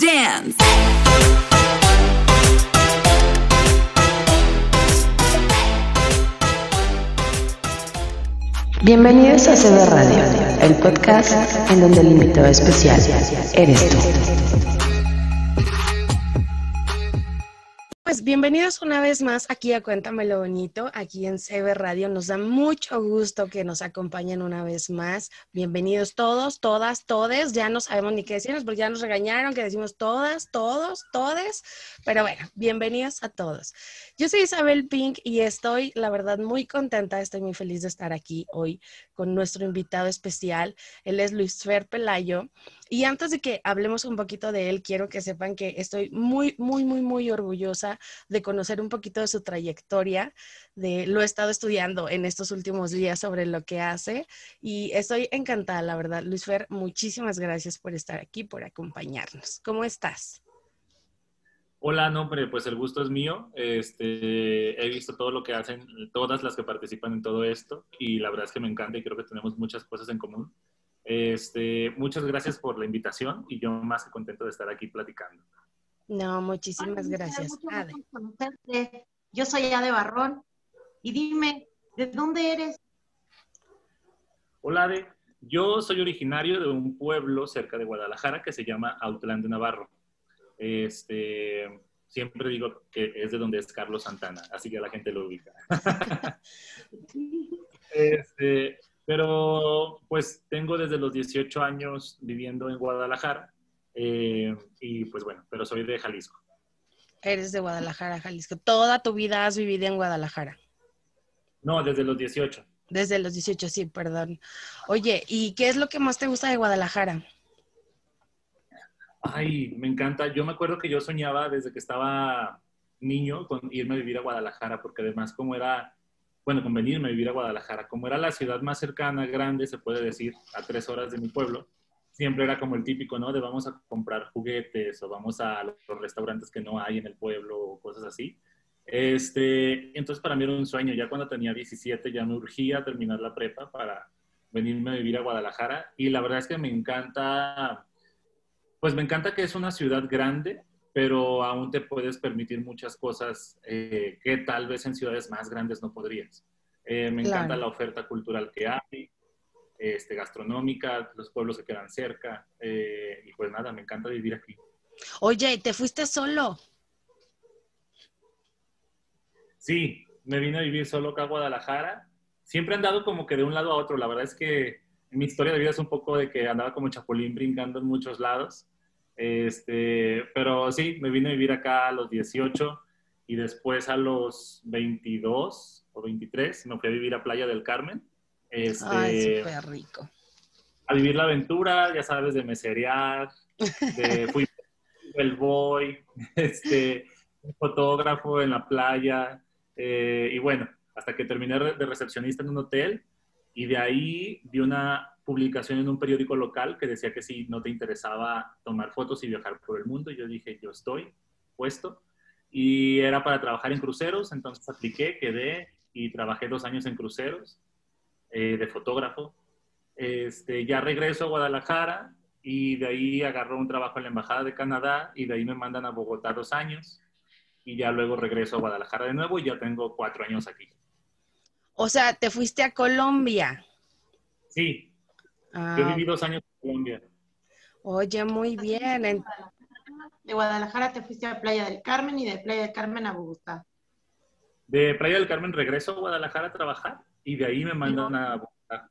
Dance. Bienvenidos a CB Radio, el podcast en donde el invitado especial eres tú. Pues bienvenidos una vez más aquí a Cuéntamelo Bonito, aquí en CB Radio. Nos da mucho gusto que nos acompañen una vez más. Bienvenidos todos, todas, todes. Ya no sabemos ni qué decirnos porque ya nos regañaron que decimos todas, todos, todes. Pero bueno, bienvenidos a todos. Yo soy Isabel Pink y estoy, la verdad, muy contenta. Estoy muy feliz de estar aquí hoy con nuestro invitado especial. Él es Luis Fer Pelayo. Y antes de que hablemos un poquito de él, quiero que sepan que estoy muy, muy, muy, muy orgullosa de conocer un poquito de su trayectoria. De, lo he estado estudiando en estos últimos días sobre lo que hace y estoy encantada, la verdad. Luis Fer, muchísimas gracias por estar aquí, por acompañarnos. ¿Cómo estás? Hola, no, hombre, pues el gusto es mío. Este, he visto todo lo que hacen todas las que participan en todo esto y la verdad es que me encanta y creo que tenemos muchas cosas en común. Este, muchas gracias por la invitación y yo más que contento de estar aquí platicando. No, muchísimas Hola, gracias. Ade. conocerte. Yo soy Ade Barrón. Y dime, ¿de dónde eres? Hola, Ade. Yo soy originario de un pueblo cerca de Guadalajara que se llama Autlán de Navarro. Este, siempre digo que es de donde es Carlos Santana, así que la gente lo ubica. Este, pero pues tengo desde los 18 años viviendo en Guadalajara eh, y pues bueno, pero soy de Jalisco. Eres de Guadalajara, Jalisco. Toda tu vida has vivido en Guadalajara. No, desde los 18. Desde los 18, sí, perdón. Oye, ¿y qué es lo que más te gusta de Guadalajara? Ay, me encanta. Yo me acuerdo que yo soñaba desde que estaba niño con irme a vivir a Guadalajara, porque además como era, bueno, con venirme a vivir a Guadalajara, como era la ciudad más cercana, grande, se puede decir, a tres horas de mi pueblo, siempre era como el típico, ¿no? De vamos a comprar juguetes o vamos a los restaurantes que no hay en el pueblo o cosas así. Este, entonces para mí era un sueño. Ya cuando tenía 17 ya me urgía terminar la prepa para venirme a vivir a Guadalajara y la verdad es que me encanta, pues me encanta que es una ciudad grande, pero aún te puedes permitir muchas cosas eh, que tal vez en ciudades más grandes no podrías. Eh, me encanta la oferta cultural que hay, este, gastronómica, los pueblos que quedan cerca eh, y pues nada, me encanta vivir aquí. Oye, ¿te fuiste solo? Sí, me vine a vivir solo acá a Guadalajara. Siempre he andado como que de un lado a otro. La verdad es que mi historia de vida es un poco de que andaba como chapulín brincando en muchos lados. Este, pero sí, me vine a vivir acá a los 18 y después a los 22 o 23 me fui a vivir a Playa del Carmen. Este, Ay, súper rico. a vivir la aventura, ya sabes, de meserear, de fui el boy, este, fotógrafo en la playa, eh, y bueno, hasta que terminé de recepcionista en un hotel, y de ahí vi una publicación en un periódico local que decía que si no te interesaba tomar fotos y viajar por el mundo, yo dije, yo estoy puesto, y era para trabajar en cruceros, entonces apliqué, quedé, y trabajé dos años en cruceros eh, de fotógrafo, este, ya regreso a Guadalajara y de ahí agarro un trabajo en la Embajada de Canadá y de ahí me mandan a Bogotá dos años y ya luego regreso a Guadalajara de nuevo y ya tengo cuatro años aquí. O sea, te fuiste a Colombia. Sí, Ah, yo viví dos años en Colombia. oye, muy bien. En- De Guadalajara te fuiste a Playa del Carmen y de Playa del Carmen a Bogotá. De Playa del Carmen regreso a Guadalajara a trabajar y de ahí me mandan a Bogotá.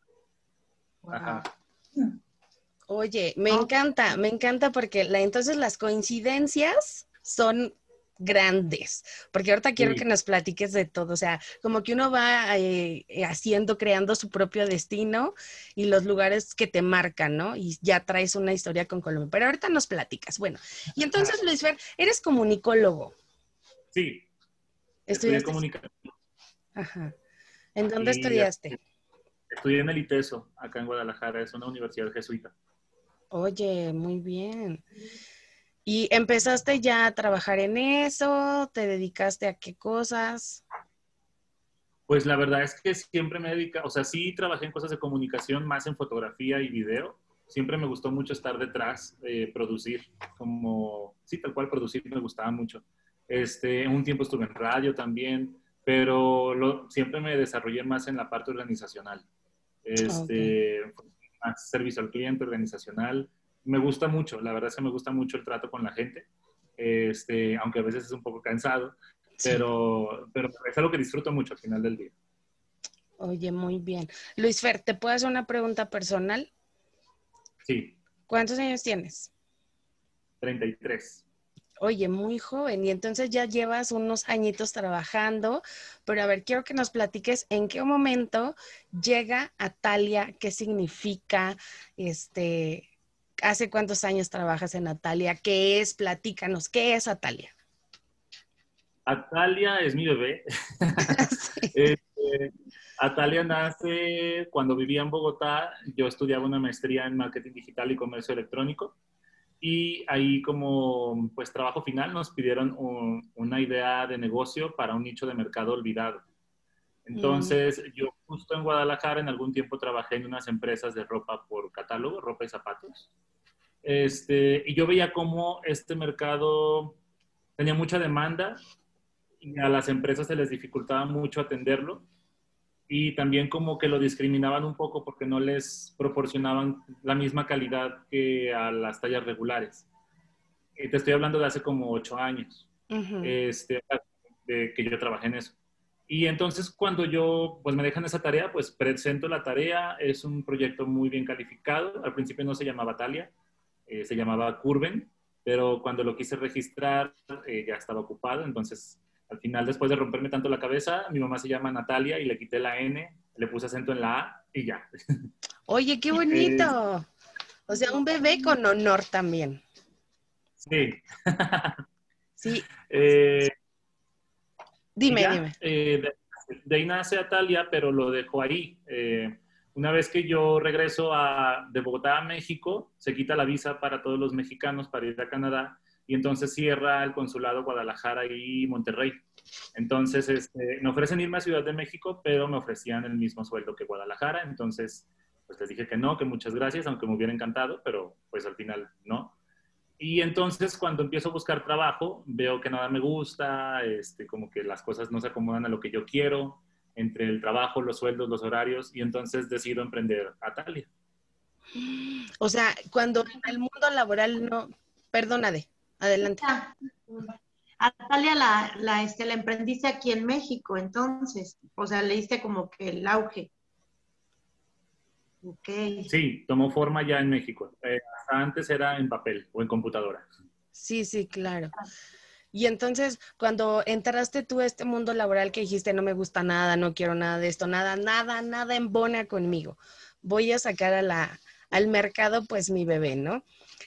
Ajá. Oye, me encanta, me encanta porque la, entonces las coincidencias son grandes, porque ahorita quiero Sí. que nos platiques de todo, o sea, como que uno va eh, haciendo, creando su propio destino y los lugares que te marcan, ¿no? Y ya traes una historia con Colombia, pero ahorita nos platicas. Bueno, y entonces, Luis Fer, eres comunicólogo. Sí, Estudiaste- comunicación. Ajá. ¿En dónde Y- estudiaste? Estudié en el ITESO, acá en Guadalajara, es una universidad jesuita. Oye, muy bien. ¿Y empezaste ya a trabajar en eso? ¿Te dedicaste a qué cosas? Pues la verdad es que siempre me he dedicado, o sea, sí trabajé en cosas de comunicación, más en fotografía y video, siempre me gustó mucho estar detrás, eh, producir, como, sí, tal cual producir me gustaba mucho. Este, un tiempo estuve en radio también, pero lo, siempre me desarrollé más en la parte organizacional. Este, más servicio al cliente, organizacional. Me gusta mucho, la verdad es que me gusta mucho el trato con la gente, este, aunque a veces es un poco cansado, pero, pero es algo que disfruto mucho al final del día. Oye, muy bien. Luis Fer, ¿te puedo hacer una pregunta personal? Sí. ¿Cuántos años tienes? 33. Oye, muy joven y entonces ya llevas unos añitos trabajando, pero a ver, quiero que nos platiques en qué momento llega Atalia, qué significa, este, hace cuántos años trabajas en Atalia, qué es, platícanos, ¿qué es Atalia? Atalia es mi bebé. Este, Atalia nace cuando vivía en Bogotá. Yo estudiaba una maestría en marketing digital y comercio electrónico. Y ahí como pues trabajo final nos pidieron una idea de negocio para un nicho de mercado olvidado. Entonces mm. yo justo en Guadalajara en algún tiempo trabajé en unas empresas de ropa por catálogo, ropa y zapatos. Este, y yo veía cómo este mercado tenía mucha demanda y a las empresas se les dificultaba mucho atenderlo y también como que lo discriminaban un poco porque no les proporcionaban la misma calidad que a las tallas regulares. Y te estoy hablando de hace como ocho años, este, de que yo trabajé en eso. Y entonces cuando yo, pues me dejan esa tarea, pues presento la tarea, es un proyecto muy bien calificado, al principio no se llamaba Talia, eh, se llamaba Curven, pero cuando lo quise registrar eh, ya estaba ocupado, entonces al final, después de romperme tanto la cabeza, mi mamá se llama Natalia y le quité la N, le puse acento en la A y ya. Oye, qué bonito. O sea, un bebé con honor también. Sí. Sí. Eh, dime, dime. Eh, de, ahí nace Atalia, pero lo dejo ahí. Eh, una vez que yo regreso a, de Bogotá a México, se quita la visa para todos los mexicanos para ir a Canadá y entonces cierra el consulado Guadalajara y Monterrey. Entonces, este, me ofrecen irme a Ciudad de México, pero me ofrecían el mismo sueldo que Guadalajara, entonces, pues les dije que no, que muchas gracias, aunque me hubiera encantado, pero pues al final no. Y entonces cuando empiezo a buscar trabajo, veo que nada me gusta, este, como que las cosas no se acomodan a lo que yo quiero, entre el trabajo, los sueldos, los horarios, y entonces decido emprender a Talia. O sea, cuando en el mundo laboral no, perdónade, Adelante. A Talia la, la, este, la emprendiste aquí en México, entonces, o sea, le diste como que el auge. Okay. Sí, tomó forma ya en México. Eh, antes era en papel o en computadora. Sí, sí, claro. Y entonces, cuando entraste tú a este mundo laboral que dijiste, no me gusta nada, no quiero nada de esto, nada, nada, nada embona conmigo, voy a sacar a la, al mercado pues mi bebé, ¿no?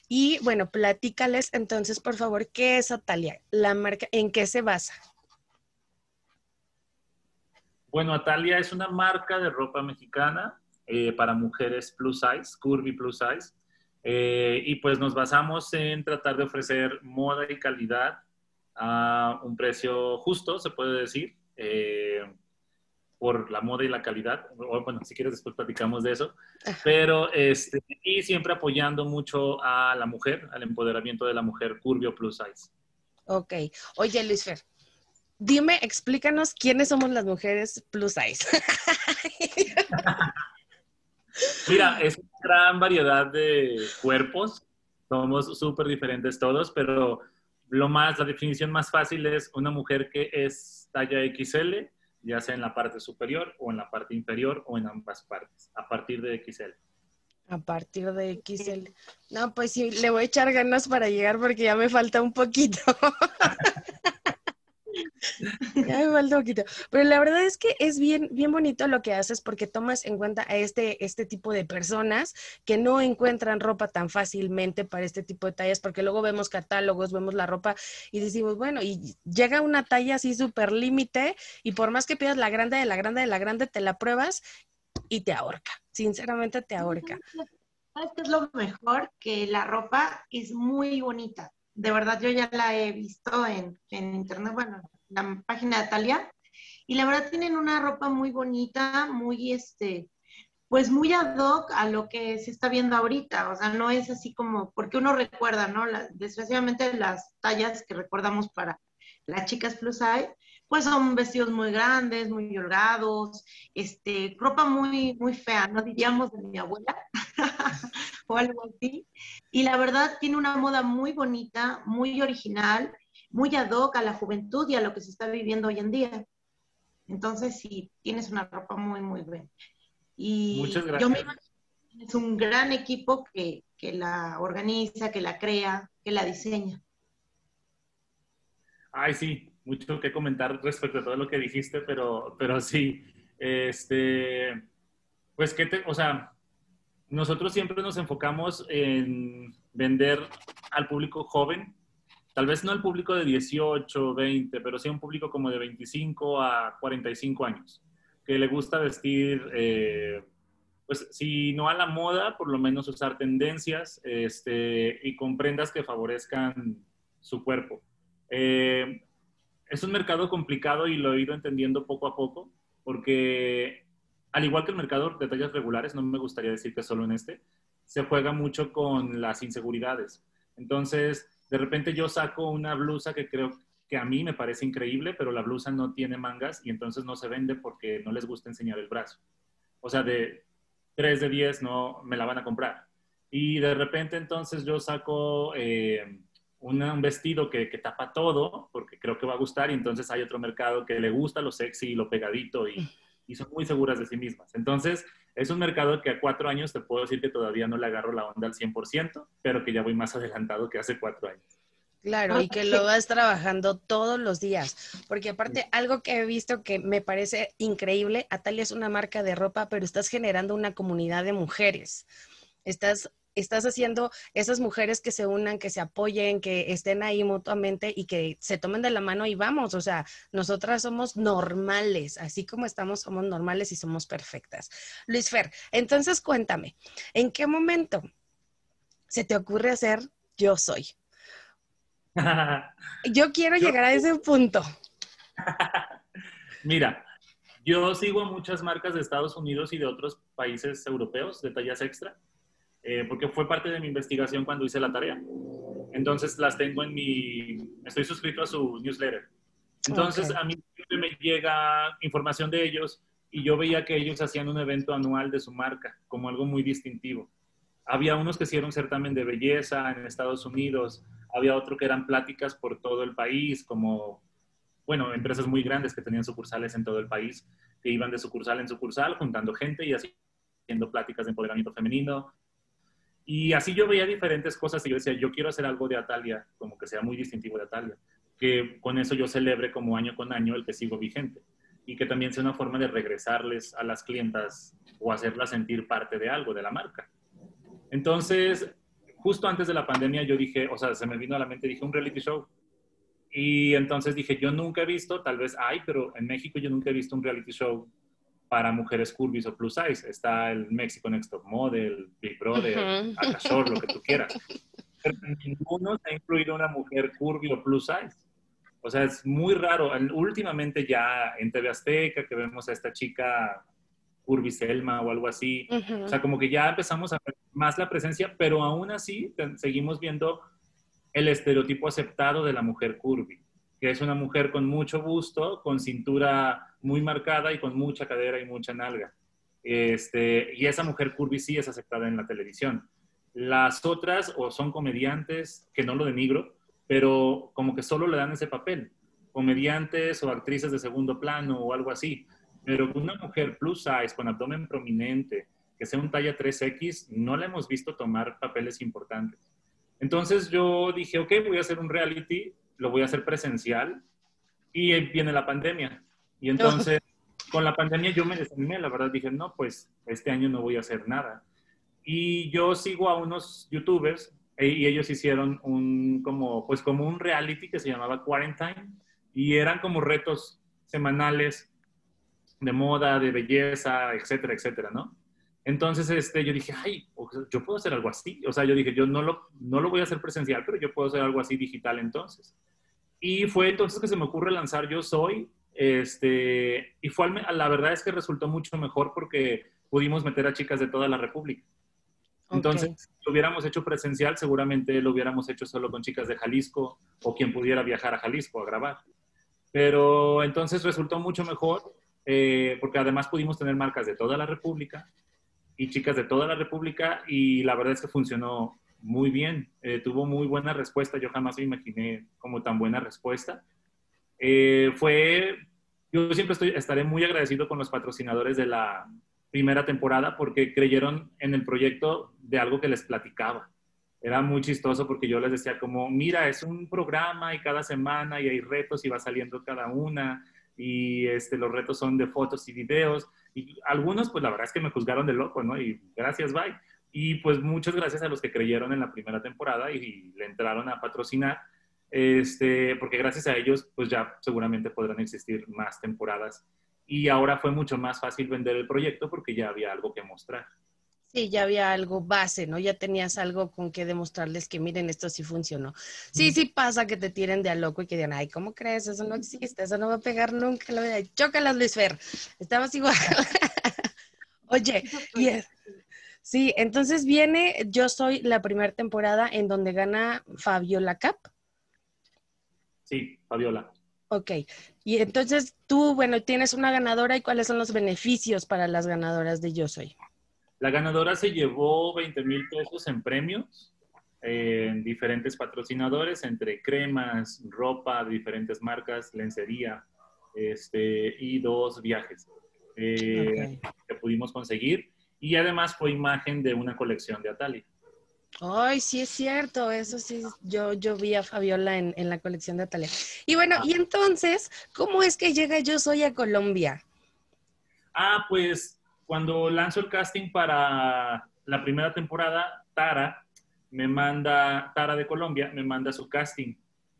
Y bueno, platícales entonces, por favor, ¿qué es Atalia? La marca, ¿en qué se basa? Bueno, Atalia es una marca de ropa mexicana eh, para mujeres plus size, curvy plus size. Eh, y pues nos basamos en tratar de ofrecer moda y calidad a un precio justo, se puede decir. Eh, por la moda y la calidad. bueno, si quieres después platicamos de eso. Pero, este, y siempre apoyando mucho a la mujer, al empoderamiento de la mujer Curvio Plus Size. Ok. Oye, Luis Fer, dime, explícanos quiénes somos las mujeres Plus Size. Mira, es una gran variedad de cuerpos. Somos súper diferentes todos, pero lo más, la definición más fácil es una mujer que es talla XL, ya sea en la parte superior o en la parte inferior o en ambas partes, a partir de XL. A partir de XL. No, pues sí, le voy a echar ganas para llegar porque ya me falta un poquito. ya poquito. Pero la verdad es que es bien, bien bonito lo que haces porque tomas en cuenta a este, este tipo de personas que no encuentran ropa tan fácilmente para este tipo de tallas, porque luego vemos catálogos, vemos la ropa y decimos, bueno, y llega una talla así súper límite y por más que pidas la grande de la grande de la grande, te la pruebas y te ahorca. Sinceramente te ahorca. ¿Sabes qué es lo mejor? Que la ropa es muy bonita de verdad yo ya la he visto en, internet, bueno, en la página de Talia, y la verdad tienen una ropa muy bonita, muy, este, pues muy ad hoc a lo que se está viendo ahorita, o sea, no es así como, porque uno recuerda, ¿no? desgraciadamente las tallas que recordamos para las chicas plus size, pues son vestidos muy grandes, muy holgados, este, ropa muy, muy fea, no diríamos de mi abuela o algo así. Y la verdad tiene una moda muy bonita, muy original, muy ad hoc a la juventud y a lo que se está viviendo hoy en día. Entonces, sí, tienes una ropa muy, muy buena. Y Muchas yo gracias. me es un gran equipo que, que la organiza, que la crea, que la diseña. Ay, sí, mucho que comentar respecto a todo lo que dijiste, pero, pero sí, este, pues que te, o sea, nosotros siempre nos enfocamos en vender al público joven, tal vez no al público de 18, 20, pero sí a un público como de 25 a 45 años, que le gusta vestir, eh, pues si no a la moda, por lo menos usar tendencias este, y con prendas que favorezcan su cuerpo. Eh, es un mercado complicado y lo he ido entendiendo poco a poco, porque al igual que el mercado de tallas regulares, no me gustaría decir que solo en este, se juega mucho con las inseguridades. Entonces, de repente yo saco una blusa que creo que a mí me parece increíble, pero la blusa no tiene mangas y entonces no se vende porque no les gusta enseñar el brazo. O sea, de 3 de 10 no me la van a comprar. Y de repente entonces yo saco eh, una, un vestido que, que, tapa todo, porque creo que va a gustar, y entonces hay otro mercado que le gusta lo sexy y lo pegadito y, y son muy seguras de sí mismas. Entonces, es un mercado que a cuatro años te puedo decir que todavía no le agarro la onda al 100%, pero que ya voy más adelantado que hace cuatro años. Claro, y que lo vas trabajando todos los días, porque aparte algo que he visto que me parece increíble, Atalia es una marca de ropa, pero estás generando una comunidad de mujeres. Estás estás haciendo esas mujeres que se unan, que se apoyen, que estén ahí mutuamente y que se tomen de la mano y vamos, o sea, nosotras somos normales, así como estamos, somos normales y somos perfectas. Luis Fer, entonces cuéntame, ¿en qué momento se te ocurre hacer yo soy? Yo quiero yo, llegar a ese punto. Mira, yo sigo a muchas marcas de Estados Unidos y de otros países europeos de tallas extra, eh, porque fue parte de mi investigación cuando hice la tarea. Entonces las tengo en mi, estoy suscrito a su newsletter. Entonces okay. a mí me llega información de ellos y yo veía que ellos hacían un evento anual de su marca como algo muy distintivo. Había unos que hicieron certamen de belleza en Estados Unidos, había otro que eran pláticas por todo el país, como, bueno, empresas muy grandes que tenían sucursales en todo el país, que iban de sucursal en sucursal, juntando gente y haciendo pláticas de empoderamiento femenino. Y así yo veía diferentes cosas y yo decía, yo quiero hacer algo de Atalia, como que sea muy distintivo de Atalia, que con eso yo celebre como año con año el que sigo vigente y que también sea una forma de regresarles a las clientas o hacerlas sentir parte de algo, de la marca. Entonces, justo antes de la pandemia yo dije, o sea, se me vino a la mente, dije un reality show. Y entonces dije, yo nunca he visto, tal vez hay, pero en México yo nunca he visto un reality show para mujeres curvis o plus size. Está el Mexico Next Top Model, Big Brother, uh -huh. Lo que tú quieras. Pero ninguno se ha incluido una mujer curvy o plus size. O sea, es muy raro. Últimamente ya en TV Azteca, que vemos a esta chica Curvy Selma o algo así. Uh -huh. O sea, como que ya empezamos a ver más la presencia, pero aún así seguimos viendo el estereotipo aceptado de la mujer curvy, que es una mujer con mucho busto, con cintura muy marcada y con mucha cadera y mucha nalga. Este, y esa mujer curvy sí es aceptada en la televisión. Las otras o son comediantes, que no lo denigro, pero como que solo le dan ese papel. Comediantes o actrices de segundo plano o algo así. Pero una mujer plus size, con abdomen prominente, que sea un talla 3X, no la hemos visto tomar papeles importantes. Entonces yo dije, ok, voy a hacer un reality, lo voy a hacer presencial, y viene la pandemia. Y entonces, con la pandemia yo me desanimé, la verdad dije, no, pues este año no voy a hacer nada. Y yo sigo a unos youtubers, y ellos hicieron un, como, pues como un reality que se llamaba Quarantine, y eran como retos semanales de moda, de belleza, etcétera, etcétera, ¿no? Entonces, este, yo dije, ay, yo puedo hacer algo así. O sea, yo dije, yo no lo, no lo voy a hacer presencial, pero yo puedo hacer algo así digital entonces. Y fue entonces que se me ocurre lanzar Yo Soy. Este, y fue, la verdad es que resultó mucho mejor porque pudimos meter a chicas de toda la República. Entonces, si lo hubiéramos hecho presencial, seguramente lo hubiéramos hecho solo con chicas de Jalisco o quien pudiera viajar a Jalisco a grabar. Pero entonces resultó mucho mejor eh, porque además pudimos tener marcas de toda la República y chicas de toda la República y la verdad es que funcionó muy bien. Eh, tuvo muy buena respuesta. Yo jamás me imaginé como tan buena respuesta. Eh, fue, yo siempre estoy, estaré muy agradecido con los patrocinadores de la, primera temporada porque creyeron en el proyecto de algo que les platicaba. Era muy chistoso porque yo les decía como, mira, es un programa y cada semana y hay retos y va saliendo cada una y este, los retos son de fotos y videos y algunos pues la verdad es que me juzgaron de loco, ¿no? Y gracias, bye. Y pues muchas gracias a los que creyeron en la primera temporada y, le entraron a patrocinar, este, porque gracias a ellos pues ya seguramente podrán existir más temporadas y ahora fue mucho más fácil vender el proyecto porque ya había algo que mostrar. Sí, ya había algo base, ¿no? Ya tenías algo con que demostrarles que miren, esto sí funcionó. Sí, sí pasa que te tiren de a loco y que digan, ay, ¿cómo crees? Eso no existe, eso no va a pegar nunca. Chócalas, Luis Fer. Estabas igual. Oye, sí, entonces viene, yo soy la primera temporada en donde gana Fabiola Cap. Sí, Fabiola. Ok, y entonces tú, bueno, tienes una ganadora y cuáles son los beneficios para las ganadoras de Yo Soy. La ganadora se llevó 20 mil pesos en premios en diferentes patrocinadores, entre cremas, ropa diferentes marcas, lencería, este, y dos viajes eh, que pudimos conseguir. Y además fue imagen de una colección de Atali. Ay, sí es cierto, eso sí, yo, yo vi a Fabiola en, la colección de Atalia. Y bueno, y entonces, ¿cómo es que llega Yo Soy a Colombia? Ah, pues cuando lanzo el casting para la primera temporada, Tara me manda, Tara de Colombia, me manda su casting.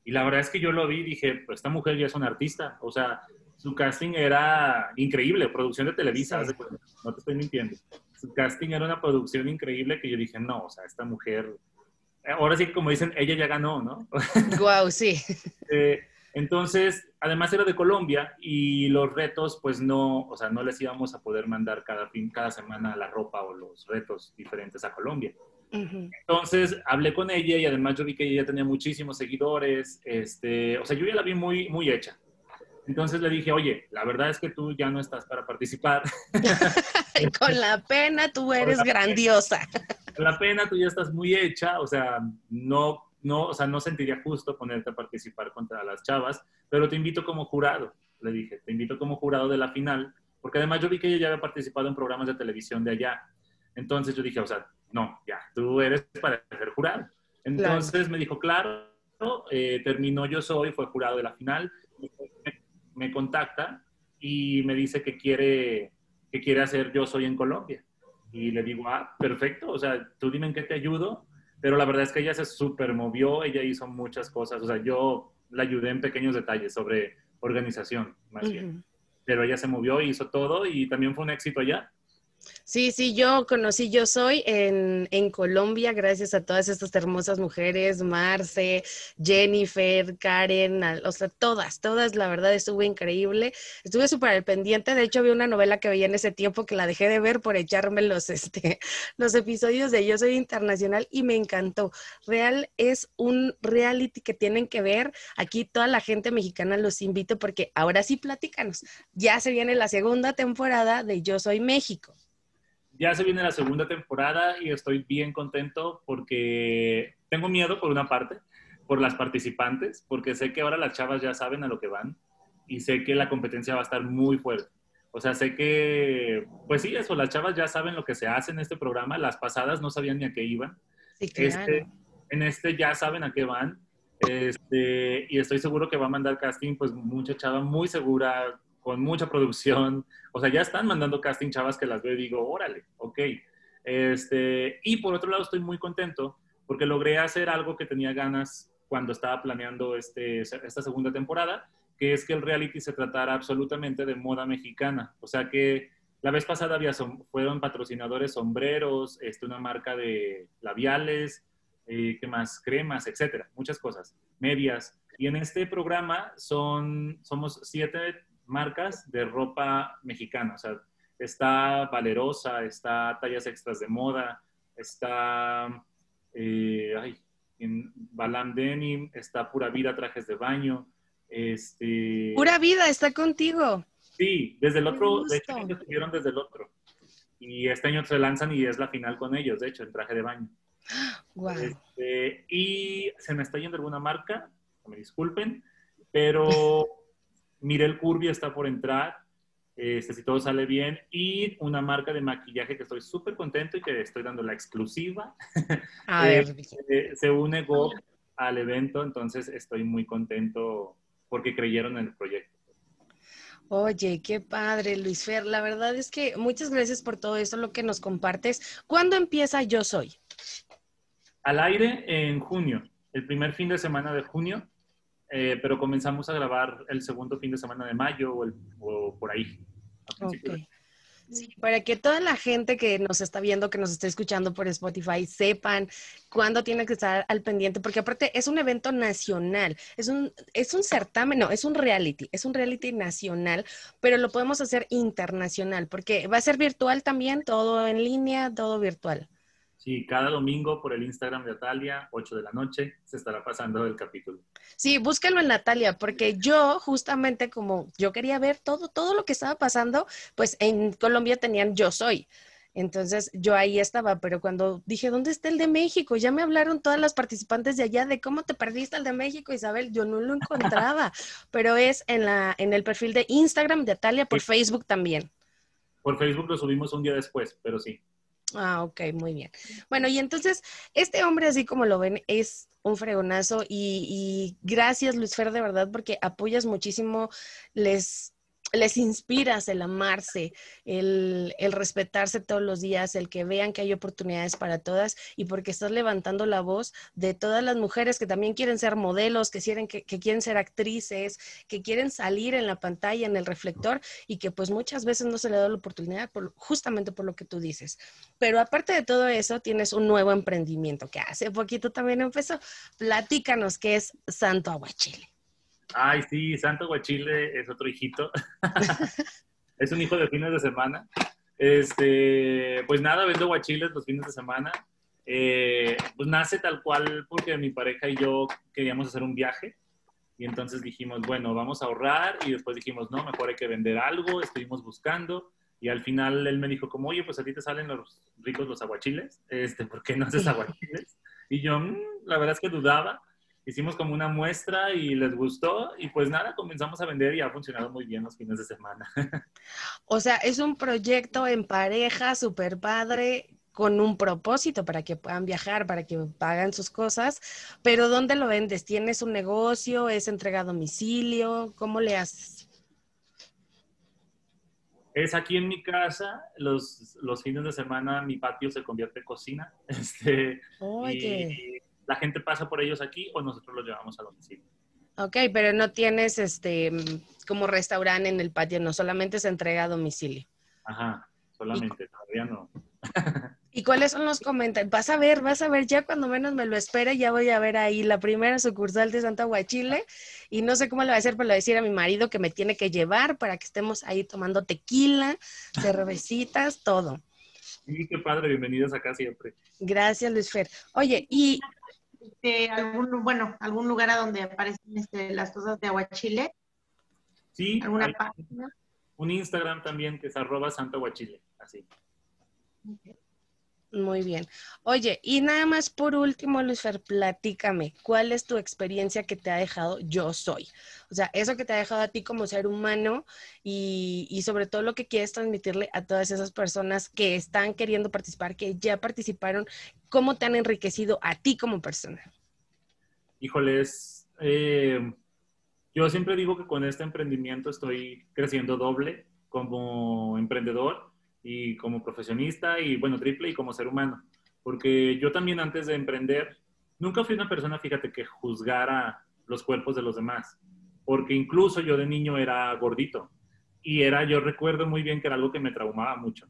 Y la verdad es que yo lo vi y dije, pues esta mujer ya es una artista. O sea, su casting era increíble, producción de Televisa, no te estoy mintiendo su casting era una producción increíble que yo dije, no, o sea, esta mujer, ahora sí, como dicen, ella ya ganó, ¿no? Wow, sí. Eh, entonces, además era de Colombia y los retos, pues no, o sea, no les íbamos a poder mandar cada, fin, cada semana la ropa o los retos diferentes a Colombia. Entonces hablé con ella y además yo vi que ella tenía muchísimos seguidores, este, o sea, yo ya la vi muy, muy hecha. Entonces le dije, oye, la verdad es que tú ya no estás para participar. con la pena tú eres grandiosa. Con la pena tú ya estás muy hecha, o sea, no, no, o sea, no sentiría justo ponerte a participar contra las chavas, pero te invito como jurado, le dije, te invito como jurado de la final, porque además yo vi que ella ya había participado en programas de televisión de allá. Entonces yo dije, o sea, no, ya, tú eres para ser jurado. Entonces me dijo, claro, eh, terminó Yo Soy, fue jurado de la final me contacta y me dice que quiere, que quiere hacer Yo Soy en Colombia. Y le digo, ah, perfecto, o sea, tú dime en qué te ayudo. Pero la verdad es que ella se super movió, ella hizo muchas cosas, o sea, yo la ayudé en pequeños detalles sobre organización, más bien. Pero ella se movió y hizo todo y también fue un éxito allá. Sí, sí, yo conocí Yo Soy en, en, Colombia gracias a todas estas hermosas mujeres, Marce, Jennifer, Karen, o sea, todas, todas, la verdad estuvo increíble. Estuve súper al pendiente, de hecho había una novela que veía en ese tiempo que la dejé de ver por echarme los, este, los episodios de Yo Soy Internacional y me encantó. Real es un reality que tienen que ver. Aquí toda la gente mexicana los invito porque ahora sí platícanos. Ya se viene la segunda temporada de Yo Soy México ya se viene la segunda temporada y estoy bien contento porque tengo miedo por una parte, por las participantes, porque sé que ahora las chavas ya saben a lo que van y sé que la competencia va a estar muy fuerte. O sea, sé que, pues sí, eso, las chavas ya saben lo que se hace en este programa, las pasadas no sabían ni a qué iban. este, en este ya saben a qué van. Este, y estoy seguro que va a mandar casting, pues mucha chava muy segura, con mucha producción. O sea, ya están mandando casting chavas que las veo y digo, órale, ok. Este, y por otro lado, estoy muy contento porque logré hacer algo que tenía ganas cuando estaba planeando este, esta segunda temporada, que es que el reality se tratara absolutamente de moda mexicana. O sea que la vez pasada había fueron patrocinadores sombreros, este, una marca de labiales, eh, ¿qué más? Cremas, etcétera, muchas cosas, medias. Y en este programa son, somos siete marcas de ropa mexicana. O sea, está Valerosa, está Tallas Extras de Moda, está eh, ay, en Balam Denim, está Pura Vida Trajes de Baño. Este, Pura Vida está contigo. Sí, desde el otro, de hecho, ellos estuvieron desde el otro. Y este año se lanzan y es la final con ellos, de hecho, en traje de baño. Wow. Este, y se me está yendo alguna marca, me disculpen, pero Mirel Curvy está por entrar, este, si todo sale bien, y una marca de maquillaje que estoy súper contento y que estoy dando la exclusiva. A ver, Este, se une Go al evento, entonces estoy muy contento porque creyeron en el proyecto. Oye, qué padre, Luis Fer. La verdad es que muchas gracias por todo esto, lo que nos compartes. ¿Cuándo empieza Yo Soy? Al aire en junio, el primer fin de semana de junio, eh, pero comenzamos a grabar el segundo fin de semana de mayo o, el- o por ahí. a Ok. principios de- Sí, para que toda la gente que nos está viendo, que nos está escuchando por Spotify, sepan cuándo tiene que estar al pendiente, porque aparte es un evento nacional, es un, es un certamen, no, es un reality, es un reality nacional, pero lo podemos hacer internacional, porque va a ser virtual también, todo en línea, todo virtual. Sí, cada domingo por el Instagram de Atalia, 8 de la noche, se estará pasando el capítulo. Sí, búscalo en Natalia, porque yo justamente como yo quería ver todo, todo lo que estaba pasando, pues en Colombia tenían Yo Soy. Entonces yo ahí estaba, pero cuando dije, ¿dónde está el de México? Ya me hablaron todas las participantes de allá de cómo te perdiste el de México, Isabel. Yo no lo encontraba, pero es en, la, en el perfil de Instagram de Atalia, por Facebook también. Por Facebook lo subimos un día después, pero sí. Ah, ok, muy bien. Bueno, y entonces, este hombre, así como lo ven, es un fregonazo y, y gracias, Luis Fer, de verdad, porque apoyas muchísimo, les, les inspiras el amarse, el, el respetarse todos los días, el que vean que hay oportunidades para todas y porque estás levantando la voz de todas las mujeres que también quieren ser modelos, que quieren, que, quieren ser actrices, que quieren salir en la pantalla, en el reflector y que pues muchas veces no se le da la oportunidad por, justamente por lo que tú dices. Pero aparte de todo eso, tienes un nuevo emprendimiento que hace poquito también empezó. Platícanos qué es Santo Aguachile. Ay, sí, Santo Guachile es otro hijito. es un hijo de fines de semana. Este, pues nada, vendo guachiles los fines de semana. Eh, pues nace tal cual porque mi pareja y yo queríamos hacer un viaje. Y entonces dijimos, bueno, vamos a ahorrar. Y después dijimos, no, mejor hay que vender algo. Estuvimos buscando. Y al final él me dijo como, oye, pues a ti te salen los ricos los aguachiles. Este, ¿Por qué no haces aguachiles? Y yo, "Mm, la verdad es que dudaba hicimos como una muestra y les gustó y pues nada, comenzamos a vender y ha funcionado muy bien los fines de semana. O sea, es un proyecto en pareja, súper padre, con un propósito para que puedan viajar, para que pagan sus cosas, pero ¿dónde lo vendes? ¿Tienes un negocio? ¿Es entrega a domicilio? ¿Cómo le haces? Es aquí en mi casa, los, los fines de semana mi patio se convierte en cocina este, Oye, y la gente pasa por ellos aquí o nosotros los llevamos a domicilio. ok, pero no tienes este como restaurante en el patio, no solamente se entrega a domicilio. Ajá, solamente, todavía no. ¿Y cuáles son los comentarios? Vas a ver, vas a ver, ya cuando menos me lo espere, ya voy a ver ahí la primera sucursal de Santa Guachile y no sé cómo le voy a hacer, pero le voy a decir a mi marido que me tiene que llevar para que estemos ahí tomando tequila, cervecitas, todo. Y qué padre, bienvenidos acá siempre. Gracias, Luis Fer. Oye, y Este, algún, bueno, algún lugar a donde aparecen este, las cosas de Aguachile, Sí, alguna hay página. un Instagram también que es arroba Santo Guachile, así. Muy bien. Oye, y nada más por último, Luis Fer, platícame, ¿cuál es tu experiencia que te ha dejado Yo Soy? O sea, eso que te ha dejado a ti como ser humano y, y sobre todo lo que quieres transmitirle a todas esas personas que están queriendo participar, que ya participaron, ¿cómo te han enriquecido a ti como persona? Híjoles, eh, yo siempre digo que con este emprendimiento estoy creciendo doble como emprendedor y como profesionista y bueno, triple y como ser humano. Porque yo también antes de emprender, nunca fui una persona, fíjate, que juzgara los cuerpos de los demás. Porque incluso yo de niño era gordito. Y era, yo recuerdo muy bien que era algo que me traumaba mucho.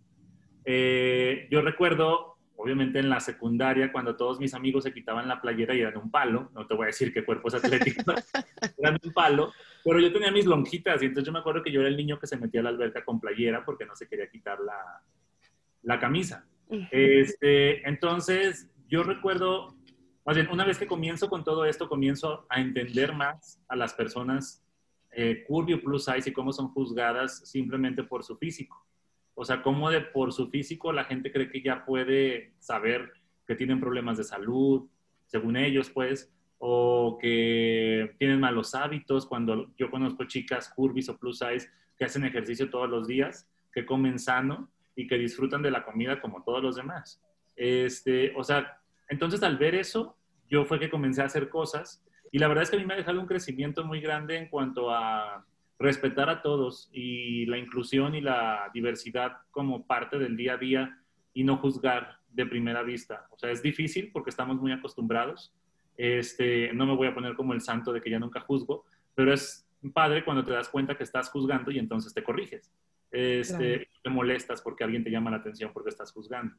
Eh, yo recuerdo, obviamente en la secundaria, cuando todos mis amigos se quitaban la playera y eran un palo, no te voy a decir qué cuerpos atléticos, eran un palo, Pero yo tenía mis lonjitas y entonces yo me acuerdo que yo era el niño que se metía a la alberca con playera porque no se quería quitar la, la camisa. Este, entonces, yo recuerdo, más bien, una vez que comienzo con todo esto, comienzo a entender más a las personas eh, curvy o plus size y cómo son juzgadas simplemente por su físico. O sea, cómo de por su físico la gente cree que ya puede saber que tienen problemas de salud, según ellos, pues, o que tienen malos hábitos. Cuando yo conozco chicas curvis o plus size que hacen ejercicio todos los días, que comen sano y que disfrutan de la comida como todos los demás. Este, o sea, entonces al ver eso, yo fue que comencé a hacer cosas y la verdad es que a mí me ha dejado un crecimiento muy grande en cuanto a respetar a todos y la inclusión y la diversidad como parte del día a día y no juzgar de primera vista. O sea, es difícil porque estamos muy acostumbrados. Este, no me voy a poner como el santo de que ya nunca juzgo, pero es padre cuando te das cuenta que estás juzgando y entonces te corriges este, te molestas porque alguien te llama la atención porque estás juzgando.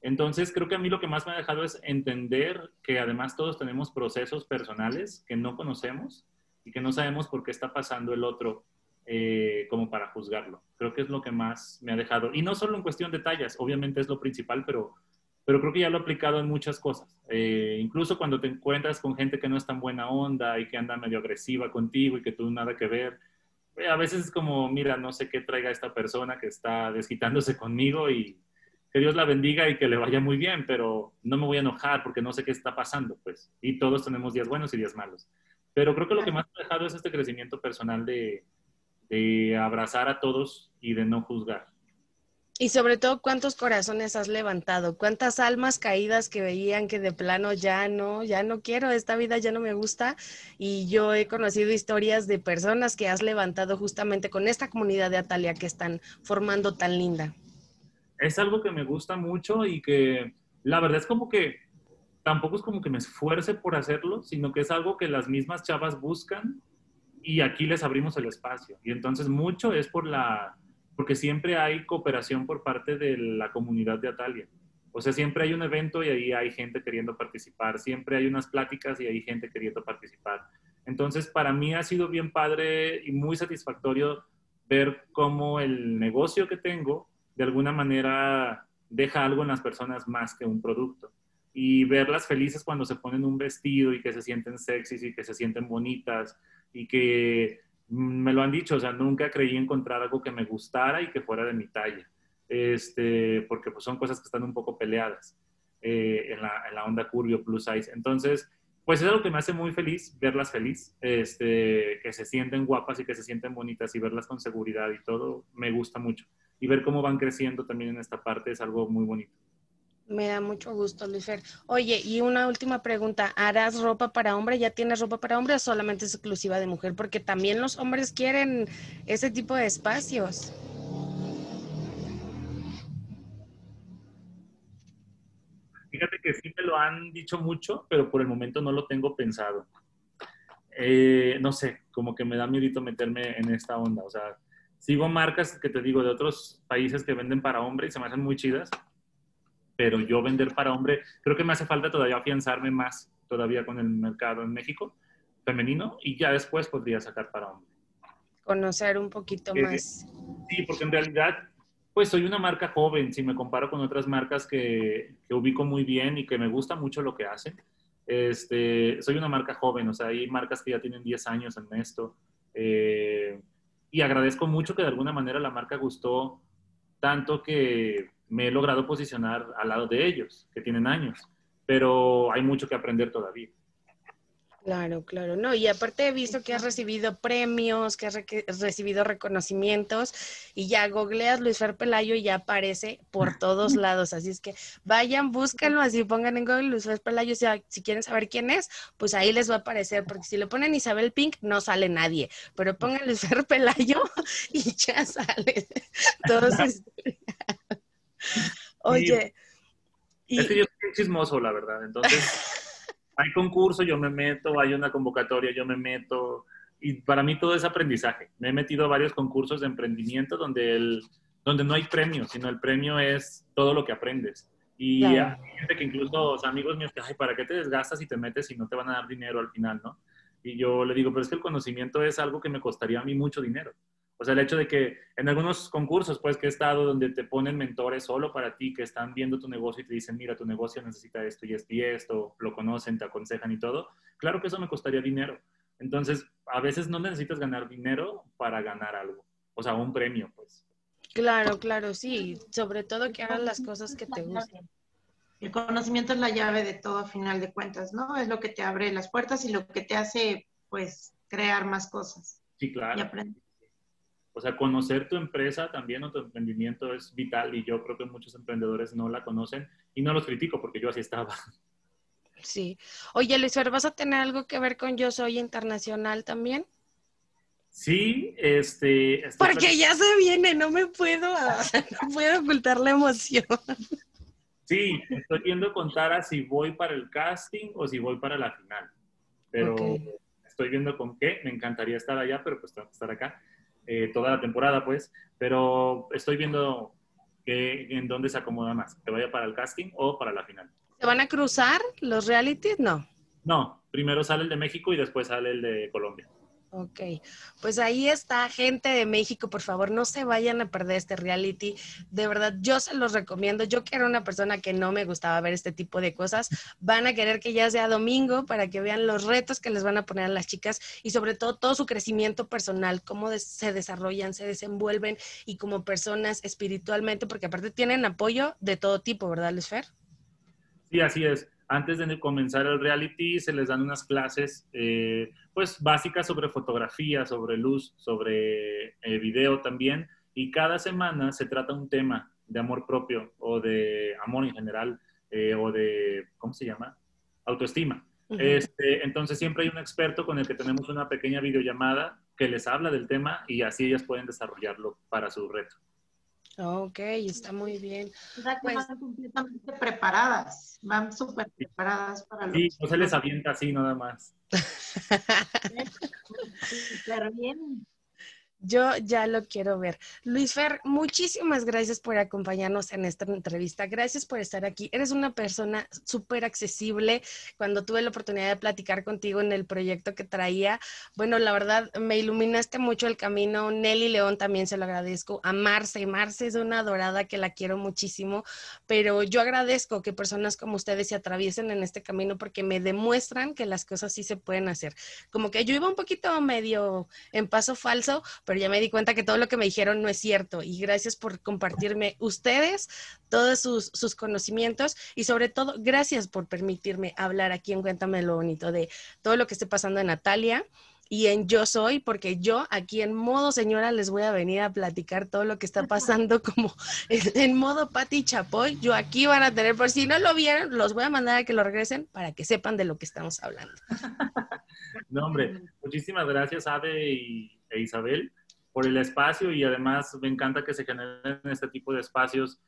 Entonces, creo que a mí lo que más me ha dejado es entender que además todos tenemos procesos personales que no conocemos y que no sabemos por qué está pasando el otro eh, como para juzgarlo. Creo que es lo que más me ha dejado. Y no solo en cuestión de tallas, obviamente es lo principal, pero, pero creo que ya lo he aplicado en muchas cosas. Eh, incluso cuando te encuentras con gente que no es tan buena onda y que anda medio agresiva contigo y que tú nada que ver, eh, a veces es como, mira, no sé qué traiga esta persona que está desquitándose conmigo y que Dios la bendiga y que le vaya muy bien, pero no me voy a enojar porque no sé qué está pasando, pues. Y todos tenemos días buenos y días malos. Pero creo que lo que más me ha dejado es este crecimiento personal de, de abrazar a todos y de no juzgar. Y sobre todo, ¿cuántos corazones has levantado? ¿Cuántas almas caídas que veían que de plano ya no, ya no quiero, esta vida ya no me gusta? Y yo he conocido historias de personas que has levantado justamente con esta comunidad de Atalia que están formando tan linda. Es algo que me gusta mucho y que la verdad es como que tampoco es como que me esfuerce por hacerlo, sino que es algo que las mismas chavas buscan y aquí les abrimos el espacio. Y entonces mucho es por la porque siempre hay cooperación por parte de la comunidad de Atalia. O sea, siempre hay un evento y ahí hay gente queriendo participar, siempre hay unas pláticas y hay gente queriendo participar. Entonces, para mí ha sido bien padre y muy satisfactorio ver cómo el negocio que tengo de alguna manera deja algo en las personas más que un producto. Y verlas felices cuando se ponen un vestido y que se sienten sexys y que se sienten bonitas y que me lo han dicho, o sea, nunca creí encontrar algo que me gustara y que fuera de mi talla, este, porque pues son cosas que están un poco peleadas eh, en, la, en, la, onda curvio plus size. Entonces, pues es algo que me hace muy feliz, verlas feliz, este, que se sienten guapas y que se sienten bonitas y verlas con seguridad y todo, me gusta mucho. Y ver cómo van creciendo también en esta parte es algo muy bonito. Me da mucho gusto, Luisfer. Oye, y una última pregunta. ¿Harás ropa para hombre? ¿Ya tienes ropa para hombre o solamente es exclusiva de mujer? Porque también los hombres quieren ese tipo de espacios. Fíjate que sí me lo han dicho mucho, pero por el momento no lo tengo pensado. Eh, no sé, como que me da miedo meterme en esta onda. O sea, sigo marcas que te digo de otros países que venden para hombre y se me hacen muy chidas pero yo vender para hombre, creo que me hace falta todavía afianzarme más todavía con el mercado en México femenino y ya después podría sacar para hombre. Conocer un poquito eh, más. Sí, porque en realidad, pues soy una marca joven, si me comparo con otras marcas que, que ubico muy bien y que me gusta mucho lo que hacen. Este, soy una marca joven, o sea, hay marcas que ya tienen 10 años en esto. Eh, y agradezco mucho que de alguna manera la marca gustó tanto que me he logrado posicionar al lado de ellos, que tienen años, pero hay mucho que aprender todavía. Claro, claro, no, y aparte he visto que has recibido premios, que has recibido reconocimientos y ya googleas Luis Fer Pelayo y ya aparece por todos lados, así es que vayan, búsquenlo, así pongan en Google Luis Fer Pelayo, si, si quieren saber quién es, pues ahí les va a aparecer, porque si le ponen Isabel Pink no sale nadie, pero pongan Luis Fer Pelayo y ya sale todo Oye. Es que yo soy chismoso, la verdad. Entonces, hay concurso, yo me meto, hay una convocatoria, yo me meto. Y para mí todo es aprendizaje. Me he metido a varios concursos de emprendimiento donde, el, donde no hay premio, sino el premio es todo lo que aprendes. Y hay gente que incluso, amigos míos, que, ay, ¿para qué te desgastas y te metes y no te van a dar dinero al final, no? Y yo le digo, pero es que el conocimiento es algo que me costaría a mí mucho dinero. O sea, el hecho de que en algunos concursos, pues, que he estado donde te ponen mentores solo para ti, que están viendo tu negocio y te dicen, mira, tu negocio necesita esto y esto y esto, lo conocen, te aconsejan y todo, claro que eso me costaría dinero. Entonces, a veces no necesitas ganar dinero para ganar algo. O sea, un premio, pues. Claro, claro, sí. Sobre todo que hagas las cosas que te gustan. El conocimiento es la llave de todo a final de cuentas, ¿no? Es lo que te abre las puertas y lo que te hace, pues, crear más cosas. Sí, claro. Y aprender. O sea, conocer tu empresa también o tu emprendimiento es vital y yo creo que muchos emprendedores no la conocen y no los critico porque yo así estaba. Sí. Oye, Luis ¿vas a tener algo que ver con Yo Soy Internacional también? Sí, este... estoy Porque ya se viene, no me puedo, no puedo ocultar la emoción. Sí, estoy viendo con Tara si voy para el casting o si voy para la final. Pero Ok. estoy viendo con qué. Me encantaría estar allá, pero pues tengo que estar acá eh, toda la temporada, pues. Pero estoy viendo que, en dónde se acomoda más. Que vaya para el casting o para la final. ¿Se van a cruzar los realities? No. No, primero sale el de México y después sale el de Colombia. Ok, pues ahí está, gente de México, por favor, no se vayan a perder este reality. De verdad, yo se los recomiendo. Yo que era una persona que no me gustaba ver este tipo de cosas, van a querer que ya sea domingo para que vean los retos que les van a poner a las chicas y sobre todo todo su crecimiento personal, cómo se desarrollan, se desenvuelven y como personas espiritualmente, porque aparte tienen apoyo de todo tipo, ¿verdad, Luis Fer? Sí, así es. Antes de comenzar el reality se les dan unas clases, eh, pues básicas sobre fotografía, sobre luz, sobre eh, video también. Y cada semana se trata un tema de amor propio o de amor en general eh, o de, ¿cómo se llama? Autoestima. Este, entonces siempre hay un experto con el que tenemos una pequeña videollamada que les habla del tema y así ellas pueden desarrollarlo para su reto. Ok, está muy bien. O sea, que Pues- van completamente preparadas, van súper preparadas para lo Sí, no se les avienta así nada más. Súper bien. Yo ya lo quiero ver. Luis Fer, muchísimas gracias por acompañarnos en esta entrevista. Gracias por estar aquí. Eres una persona súper accesible. Cuando tuve la oportunidad de platicar contigo en el proyecto que traía, bueno, la verdad me iluminaste mucho el camino. Nelly León también se lo agradezco. A Marce, Marce es una adorada que la quiero muchísimo, pero yo agradezco que personas como ustedes se atraviesen en este camino porque me demuestran que las cosas sí se pueden hacer. Como que yo iba un poquito medio en paso falso, pero ya me di cuenta que todo lo que me dijeron no es cierto. Y gracias por compartirme ustedes todos sus, sus conocimientos y sobre todo, gracias por permitirme hablar aquí en Cuéntame lo bonito de todo lo que esté pasando en Natalia y en Yo Soy, porque yo aquí en modo señora les voy a venir a platicar todo lo que está pasando como en, modo Pati Chapoy. Yo aquí van a tener, por si no lo vieron, los voy a mandar a que lo regresen para que sepan de lo que estamos hablando. No, hombre, muchísimas gracias, Ade e Isabel, por el espacio y además me encanta que se generen este tipo de espacios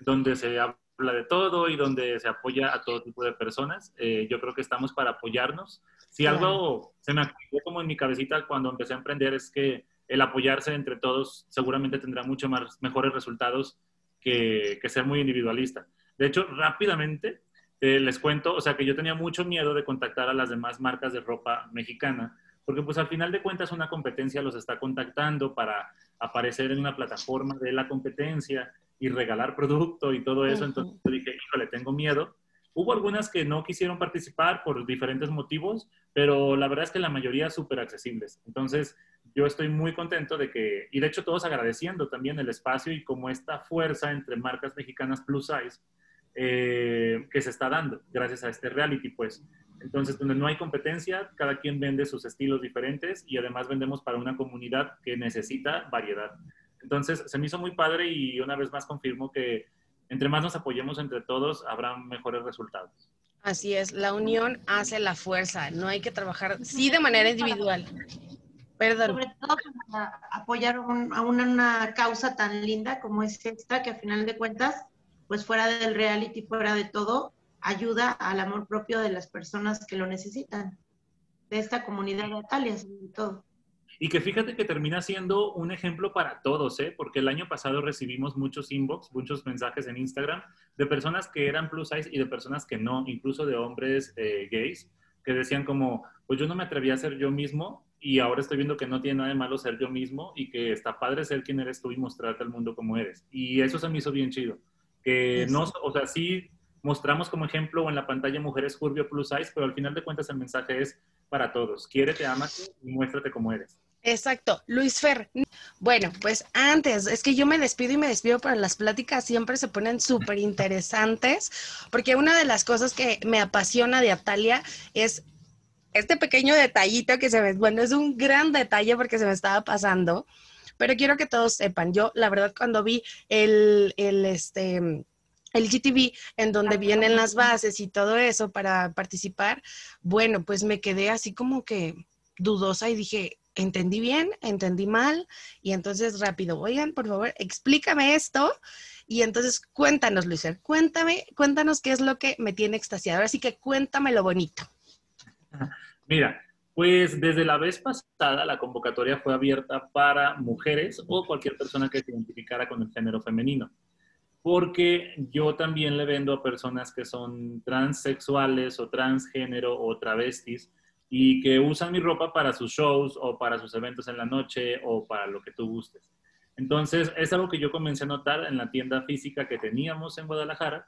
donde se habla de todo y donde se apoya a todo tipo de personas. Eh, yo creo que estamos para apoyarnos. Si algo se me activó como en mi cabecita cuando empecé a emprender es que el apoyarse entre todos seguramente tendrá mucho más mejores resultados que, que ser muy individualista. De hecho, rápidamente eh, les cuento, o sea que yo tenía mucho miedo de contactar a las demás marcas de ropa mexicana, porque pues al final de cuentas una competencia los está contactando para aparecer en una plataforma de la competencia y regalar producto y todo eso. Ujú. Entonces yo dije, híjole, tengo miedo. Hubo algunas que no quisieron participar por diferentes motivos, pero la verdad es que la mayoría súper accesibles. Entonces, yo estoy muy contento de que, y de hecho todos agradeciendo también el espacio y como esta fuerza entre marcas mexicanas plus size eh, que se está dando gracias a este reality, pues. Entonces, donde no hay competencia, cada quien vende sus estilos diferentes y además vendemos para una comunidad que necesita variedad. Entonces, se me hizo muy padre y una vez más confirmo que entre más nos apoyemos entre todos, habrá mejores resultados. Así es, la unión hace la fuerza, no hay que trabajar, sí, de manera individual. Perdón. Sobre todo para apoyar un- a una, una causa tan linda como es esta, que a final de cuentas, pues fuera del reality, fuera de todo, ayuda al amor propio de las personas que lo necesitan, de esta comunidad de Italia, sobre todo. Y que fíjate que termina siendo un ejemplo para todos, ¿eh? porque el año pasado recibimos muchos inbox, muchos mensajes en Instagram de personas que eran plus size y de personas que no, incluso de hombres eh, gays, que decían como, pues yo no me atreví a ser yo mismo y ahora estoy viendo que no tiene nada de malo ser yo mismo y que está padre ser quien eres tú y mostrarte al mundo como eres. Y eso se me hizo bien chido. Que no, o sea, sí mostramos como ejemplo en la pantalla mujeres Curbio Plus Size, pero al final de cuentas el mensaje es para todos. Quiérete, amate y muéstrate como eres. Exacto, Luis Fer. Bueno, pues antes, es que yo me despido y me despido, pero las pláticas siempre se ponen súper interesantes, porque una de las cosas que me apasiona de Atalia es este pequeño detallito que se ve, bueno, es un gran detalle porque se me estaba pasando, pero quiero que todos sepan, yo la verdad cuando vi el, el este, el GTV en donde vienen las bases y todo eso para participar, bueno, pues me quedé así como que dudosa y dije, entendí bien, entendí mal, y entonces rápido, oigan, por favor, explícame esto. Y entonces cuéntanos, Luisa, cuéntame, cuéntanos qué es lo que me tiene extasiado. Así que cuéntame lo bonito. Mira, pues desde la vez pasada la convocatoria fue abierta para mujeres o cualquier persona que se identificara con el género femenino. Porque yo también le vendo a personas que son transexuales o transgénero o travestis y que usan mi ropa para sus shows o para sus eventos en la noche o para lo que tú gustes. Entonces, es algo que yo comencé a notar en la tienda física que teníamos en Guadalajara.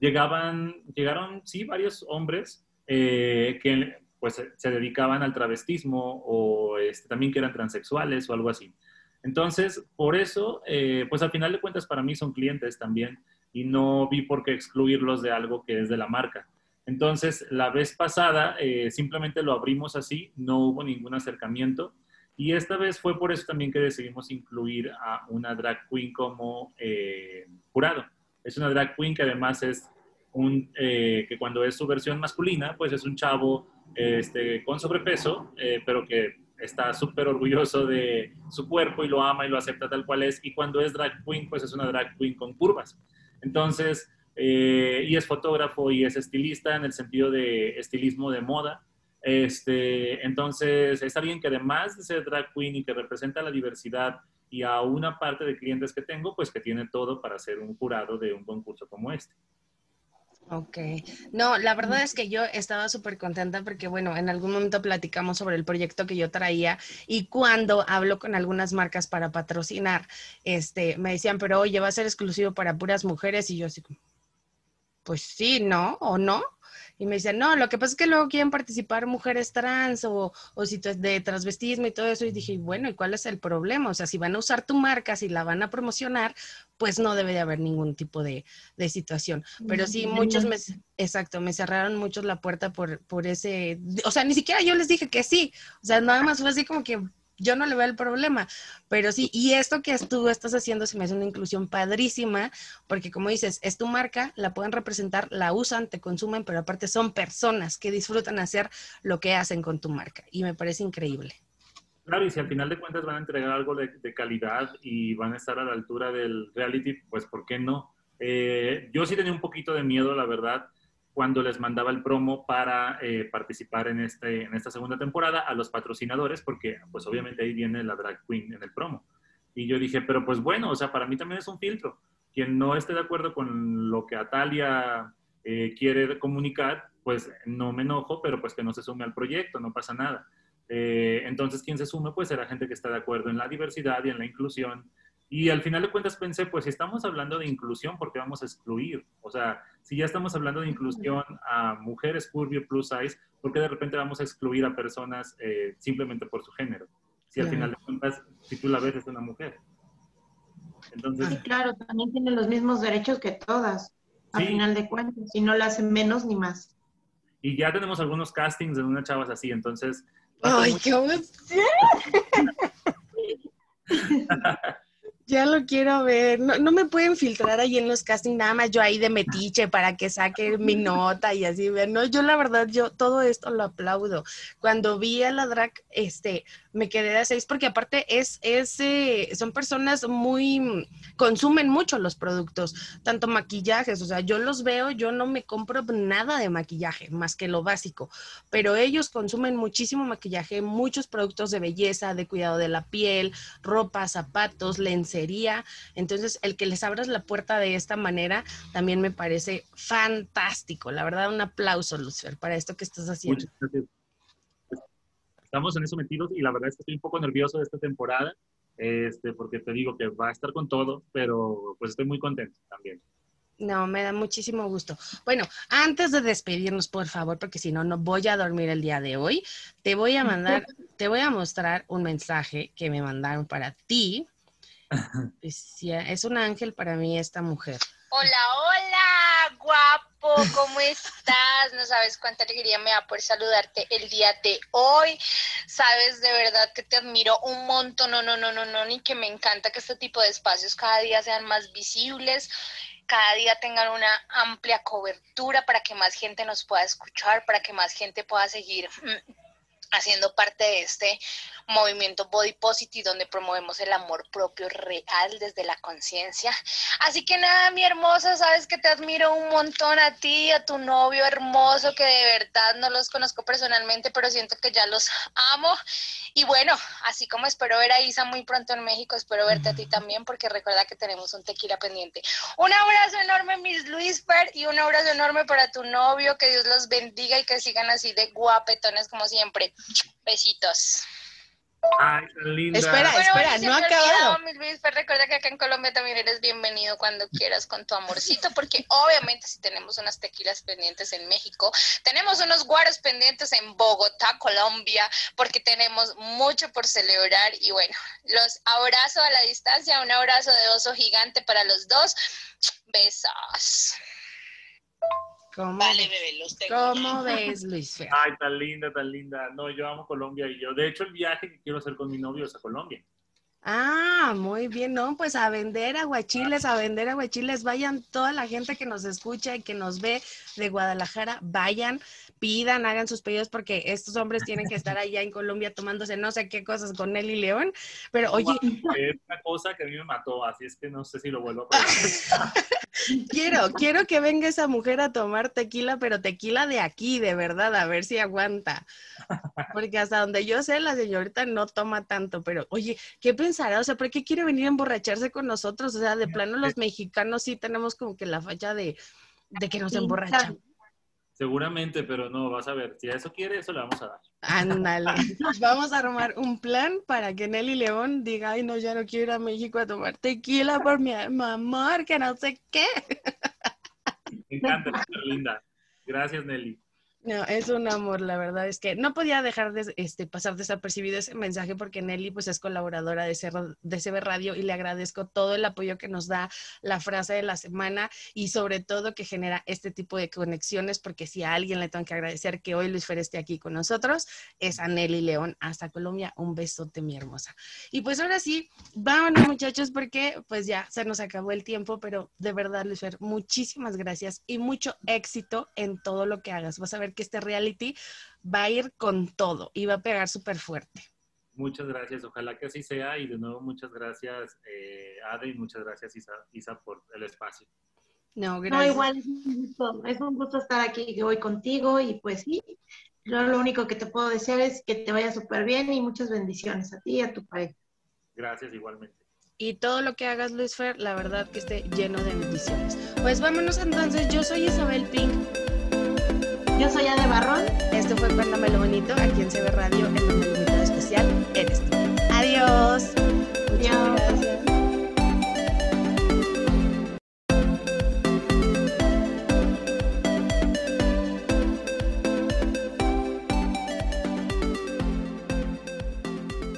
Llegaban, llegaron, sí, varios hombres eh, que pues se dedicaban al travestismo o este, también que eran transexuales o algo así. Entonces, por eso, eh, pues al final de cuentas para mí son clientes también y no vi por qué excluirlos de algo que es de la marca. Entonces, la vez pasada eh, simplemente lo abrimos así, no hubo ningún acercamiento. Y esta vez fue por eso también que decidimos incluir a una drag queen como eh, jurado. Es una drag queen que además es un, eh, que cuando es su versión masculina, pues es un chavo este, con sobrepeso, pero que está súper orgulloso de su cuerpo y lo ama y lo acepta tal cual es. Y cuando es drag queen, pues es una drag queen con curvas. Entonces, eh, y es fotógrafo y es estilista en el sentido de estilismo de moda. Este, entonces, es alguien que además de ser drag queen y que representa la diversidad y a una parte de clientes que tengo, pues que tiene todo para ser un jurado de un concurso como este. Ok. No, la verdad es que yo estaba súper contenta porque, bueno, en algún momento platicamos sobre el proyecto que yo traía y cuando hablo con algunas marcas para patrocinar, este, me decían, pero oye, va a ser exclusivo para puras mujeres y yo así pues sí, ¿no? ¿O no? Y me dicen, no, lo que pasa es que luego quieren participar mujeres trans o, o de transvestismo y todo eso. Y dije, bueno, ¿y cuál es el problema? O sea, si van a usar tu marca, si la van a promocionar, pues no debe de haber ningún tipo de, de situación. Pero sí, muchos me, exacto, me cerraron muchos la puerta por, por ese, o sea, ni siquiera yo les dije que sí. O sea, nada más fue así como que, yo no le veo el problema, pero sí, y esto que tú estás haciendo se me hace una inclusión padrísima, porque como dices, es tu marca, la pueden representar, la usan, te consumen, pero aparte son personas que disfrutan hacer lo que hacen con tu marca, y me parece increíble. Claro, y si al final de cuentas van a entregar algo de, calidad y van a estar a la altura del reality, pues ¿por qué no? Eh, yo sí tenía un poquito de miedo, la verdad, cuando les mandaba el promo para eh, participar en, este, en esta segunda temporada a los patrocinadores, porque pues obviamente ahí viene la drag queen en el promo. Y yo dije, pero pues bueno, o sea, para mí también es un filtro. Quien no esté de acuerdo con lo que Atalia eh, quiere comunicar, pues no me enojo, pero pues que no se sume al proyecto, no pasa nada. Eh, entonces, quien se sume, pues será gente que está de acuerdo en la diversidad y en la inclusión y al final de cuentas pensé, pues si estamos hablando de inclusión, ¿por qué vamos a excluir? O sea, si ya estamos hablando de inclusión a mujeres curvy plus size, ¿por qué de repente vamos a excluir a personas eh, simplemente por su género? Si al final de cuentas, si tú la ves, es una mujer. Entonces, sí, claro, también tiene los mismos derechos que todas, al final de cuentas, y no la hacen menos ni más. Y ya tenemos algunos castings de unas chavas así, entonces... ¡Ay, qué Ya lo quiero ver. No, no, me pueden filtrar ahí en los castings, nada más yo ahí de metiche para que saque mi nota y así. No, yo la verdad, yo todo esto lo aplaudo. Cuando vi a la drag, este, me quedé de seis porque aparte es, es eh, son personas muy, consumen mucho los productos, tanto maquillajes, o sea, yo los veo, yo no me compro nada de maquillaje, más que lo básico, pero ellos consumen muchísimo maquillaje, muchos productos de belleza, de cuidado de la piel, ropa, zapatos, lencería sería. Entonces, el que les abras la puerta de esta manera también me parece fantástico. La verdad, un aplauso, Lucifer, para esto que estás haciendo. Estamos en eso metidos y la verdad es que estoy un poco nervioso de esta temporada, este, porque te digo que va a estar con todo, pero pues estoy muy contento también. No, me da muchísimo gusto. Bueno, antes de despedirnos, por favor, porque si no, no voy a dormir el día de hoy, te voy a mandar, te voy a mostrar un mensaje que me mandaron para ti. Es un ángel para mí esta mujer. Hola, hola, guapo, ¿cómo estás? No sabes cuánta alegría me da por saludarte el día de hoy. Sabes de verdad que te admiro un montón, no, no, no, no, no, ni que me encanta que este tipo de espacios cada día sean más visibles cada día tengan una amplia cobertura para que más gente nos pueda escuchar, para que más gente pueda seguir mm, haciendo parte de este movimiento Body Positive donde promovemos el amor propio real desde la conciencia. Así que nada, mi hermosa, sabes que te admiro un montón a ti, a tu novio hermoso, que de verdad no los conozco personalmente, pero siento que ya los amo. Y bueno, así como espero ver a Isa muy pronto en México, espero verte a ti también, porque recuerda que tenemos un tequila pendiente. Un abrazo enorme, Miss Luis Per, y un abrazo enorme para tu novio, que Dios los bendiga y que sigan así de guapetones como siempre. Besitos. Ay, tan linda. Espera, espera, no ha acabado. Pero recuerda que acá en Colombia también eres bienvenido cuando quieras con tu amorcito, porque obviamente si tenemos unas tequilas pendientes en México, tenemos unos guaros pendientes en Bogotá, Colombia, porque tenemos mucho por celebrar y bueno, los abrazo a la distancia, un abrazo de oso gigante para los dos. Besos. ¿Cómo Vale, ves? bebé, los tengo. ¿Cómo ves, Luis? Ay, tan linda, tan linda. No, yo amo Colombia y yo, de hecho, el viaje que quiero hacer con mi novio es a Colombia. Ah, muy bien, no, pues a vender aguachiles, a vender aguachiles, vayan toda la gente que nos escucha y que nos ve de Guadalajara, vayan, pidan, hagan sus pedidos porque estos hombres tienen que estar allá en Colombia tomándose no sé qué cosas con él y León, pero oye, Es una cosa que a mí me mató, así es que no sé si lo vuelvo a probar. quiero, quiero que venga esa mujer a tomar tequila, pero tequila de aquí, de verdad, a ver si aguanta. Porque hasta donde yo sé, la señorita no toma tanto, pero oye, ¿qué pensará? O sea, ¿por qué quiere venir a emborracharse con nosotros? O sea, de plano los mexicanos sí tenemos como que la falla de, de que nos emborrachan. Seguramente, pero no, vas a ver. Si a eso quiere, eso le vamos a dar. Ándale. Vamos a armar un plan para que Nelly León diga, ay, no, ya no quiero ir a México a tomar tequila por mi amor, que no sé qué. Me encanta, linda. Gracias, Nelly. No, es un amor, la verdad es que no podía dejar de este, pasar desapercibido ese mensaje porque Nelly pues es colaboradora de, CR de CB Radio y le agradezco todo el apoyo que nos da la frase de la semana y sobre todo que genera este tipo de conexiones porque si a alguien le tengo que agradecer que hoy Luis Fer esté aquí con nosotros es a Nelly León hasta Colombia. Un besote mi hermosa. Y pues ahora sí, vámonos muchachos porque pues ya se nos acabó el tiempo, pero de verdad Luis Fer, muchísimas gracias y mucho éxito en todo lo que hagas. Vas a ver que este reality va a ir con todo y va a pegar súper fuerte. Muchas gracias, ojalá que así sea y de nuevo muchas gracias, eh, Ade, y muchas gracias, Isa, Isa, por el espacio. No, No, gracias. igual es un, gusto, es un gusto estar aquí hoy contigo y pues sí, yo lo único que te puedo desear es que te vaya súper bien y muchas bendiciones a ti y a tu pareja. Gracias igualmente. Y todo lo que hagas, Luis Fer, la verdad que esté lleno de bendiciones. Pues vámonos entonces, yo soy Isabel Pink. Yo soy Ade Barrón. Esto fue Cuéntame lo bonito aquí en CB Radio, en donde el invitado especial eres tú. Adiós. Muchas Adiós. gracias.